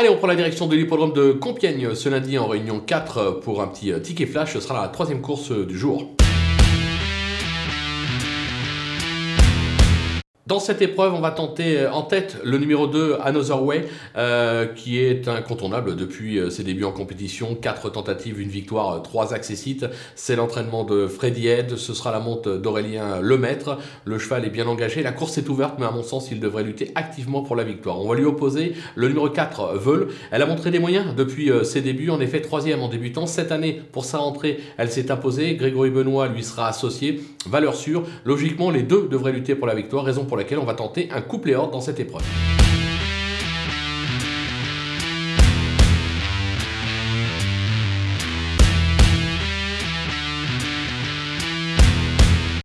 Allez, on prend la direction de l'hippodrome de Compiègne ce lundi en réunion 4 pour un petit euh, ticket flash. Ce sera la troisième course du jour. Dans cette épreuve, on va tenter euh, en tête le numéro 2, Another Way, euh, qui est incontournable depuis euh, ses débuts en compétition. Quatre tentatives, une victoire, trois accessites. C'est l'entraînement de Freddy Head, ce sera la monte d'Aurélien Lemaître. Le cheval est bien engagé, la course est ouverte, mais à mon sens, il devrait lutter activement pour la victoire. On va lui opposer le numéro 4, Veul. Elle a montré des moyens depuis ses débuts, en effet troisième en débutant. Cette année, pour sa rentrée, elle s'est imposée. Grégory Benoît lui sera associé. Valeur sûre. Logiquement, les deux devraient lutter pour la victoire, raison pour laquelle on va tenter un couplet hors dans cette épreuve.